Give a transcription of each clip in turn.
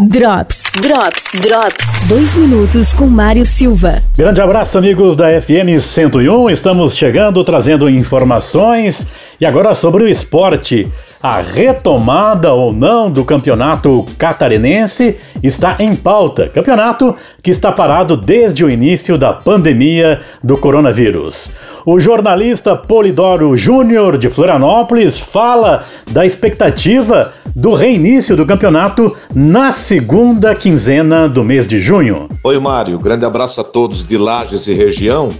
Drops, Drops, Drops. Dois minutos com Mário Silva. Grande abraço, amigos da FM 101. Estamos chegando trazendo informações e agora sobre o esporte. A retomada ou não do campeonato catarinense está em pauta. Campeonato que está parado desde o início da pandemia do coronavírus. O jornalista Polidoro Júnior de Florianópolis fala da expectativa do reinício do campeonato na segunda quinzena do mês de junho. Oi, Mário. Grande abraço a todos de Lages e região.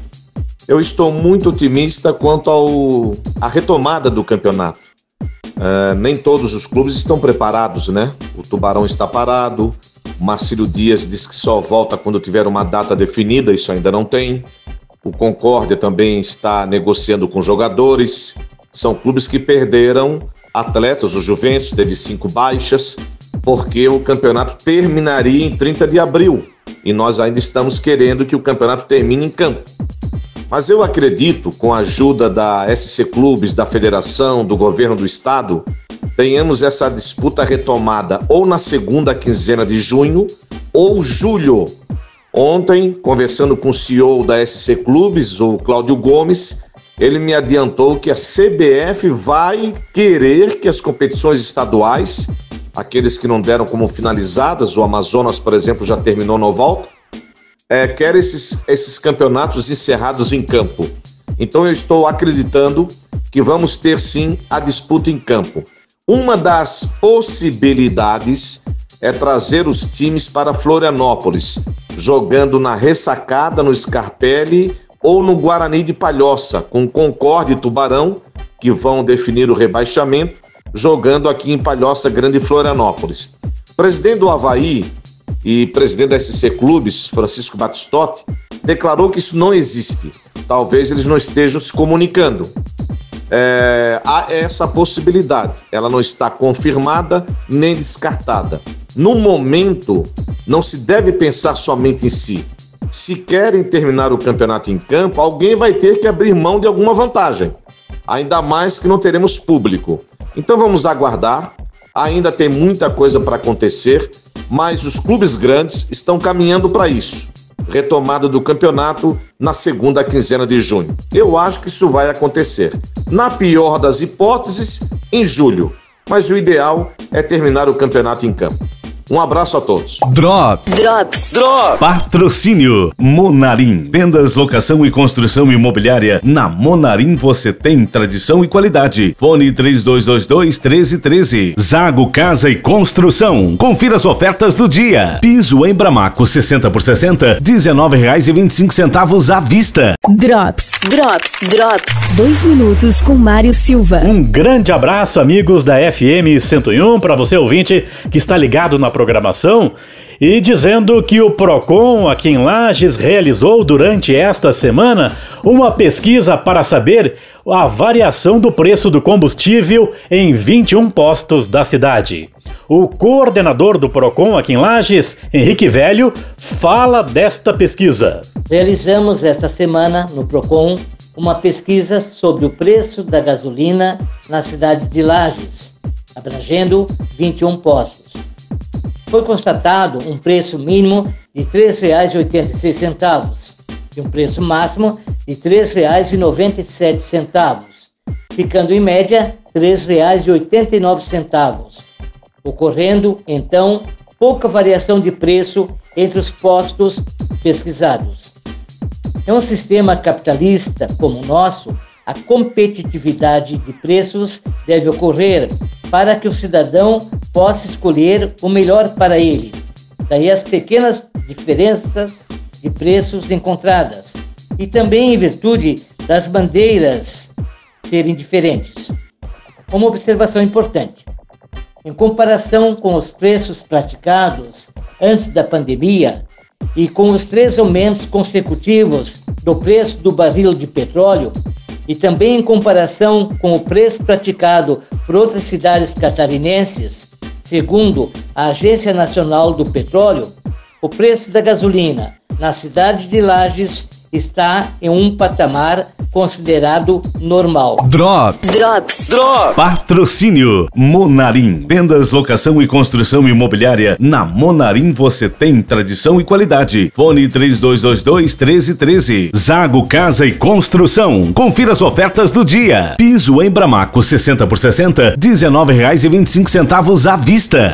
Eu estou muito otimista quanto a retomada do campeonato. Uh, nem todos os clubes estão preparados, né? O Tubarão está parado, o Marcílio Dias diz que só volta quando tiver uma data definida, isso ainda não tem. O Concórdia também está negociando com jogadores. São clubes que perderam atletas. O Juventus teve cinco baixas, porque o campeonato terminaria em 30 de abril. E nós ainda estamos querendo que o campeonato termine em campo. Mas eu acredito, com a ajuda da SC Clubes, da federação, do governo do estado, tenhamos essa disputa retomada ou na segunda quinzena de junho ou julho. Ontem, conversando com o CEO da SC Clubes, o Cláudio Gomes, ele me adiantou que a CBF vai querer que as competições estaduais, aqueles que não deram como finalizadas, o Amazonas, por exemplo, já terminou no volta, é, quer esses, esses campeonatos encerrados em campo. Então eu estou acreditando que vamos ter sim a disputa em campo. Uma das possibilidades é trazer os times para Florianópolis, jogando na Ressacada, no Scarpelli ou no Guarani de Palhoça, com Concorde e Tubarão, que vão definir o rebaixamento, jogando aqui em Palhoça, Grande Florianópolis. Presidente do Havaí, e presidente da SC Clubes, Francisco Batistotti, declarou que isso não existe. Talvez eles não estejam se comunicando. É, há essa possibilidade. Ela não está confirmada nem descartada. No momento, não se deve pensar somente em si. Se querem terminar o campeonato em campo, alguém vai ter que abrir mão de alguma vantagem. Ainda mais que não teremos público. Então vamos aguardar. Ainda tem muita coisa para acontecer mas os clubes grandes estão caminhando para isso. Retomada do campeonato na segunda quinzena de junho. Eu acho que isso vai acontecer. Na pior das hipóteses, em julho. Mas o ideal é terminar o campeonato em campo. Um abraço a todos. Drops. Drops. Drops. Patrocínio Monarim. Vendas, locação e construção imobiliária. Na Monarim você tem tradição e qualidade. Fone 3222 1313. Zago Casa e Construção. Confira as ofertas do dia. Piso em Bramaco 60 por 60, R$19,25 à vista. Drops. Drops. Drops. Dois minutos com Mário Silva. Um grande abraço, amigos da FM 101, para você ouvinte que está ligado na programação e dizendo que o Procon aqui em Lages realizou durante esta semana uma pesquisa para saber a variação do preço do combustível em 21 postos da cidade. O coordenador do Procon aqui em Lages, Henrique Velho, fala desta pesquisa. Realizamos esta semana no Procon uma pesquisa sobre o preço da gasolina na cidade de Lages, abrangendo 21 postos foi constatado um preço mínimo de R$ 3,86 e um preço máximo de R$ 3,97, ficando em média R$ 3,89, ocorrendo então pouca variação de preço entre os postos pesquisados. É um sistema capitalista como o nosso, a competitividade de preços deve ocorrer para que o cidadão possa escolher o melhor para ele. Daí as pequenas diferenças de preços encontradas e também em virtude das bandeiras serem diferentes. Uma observação importante: em comparação com os preços praticados antes da pandemia e com os três aumentos consecutivos do preço do barril de petróleo, e também em comparação com o preço praticado por outras cidades catarinenses, segundo a Agência Nacional do Petróleo, o preço da gasolina na cidade de Lages está em um patamar considerado normal. Drops. Drops. Drops. Patrocínio. Monarim. Vendas, locação e construção imobiliária. Na Monarim você tem tradição e qualidade. Fone 3222 1313. Zago Casa e Construção. Confira as ofertas do dia. Piso em Bramaco 60 por 60, R$ 19,25 à vista.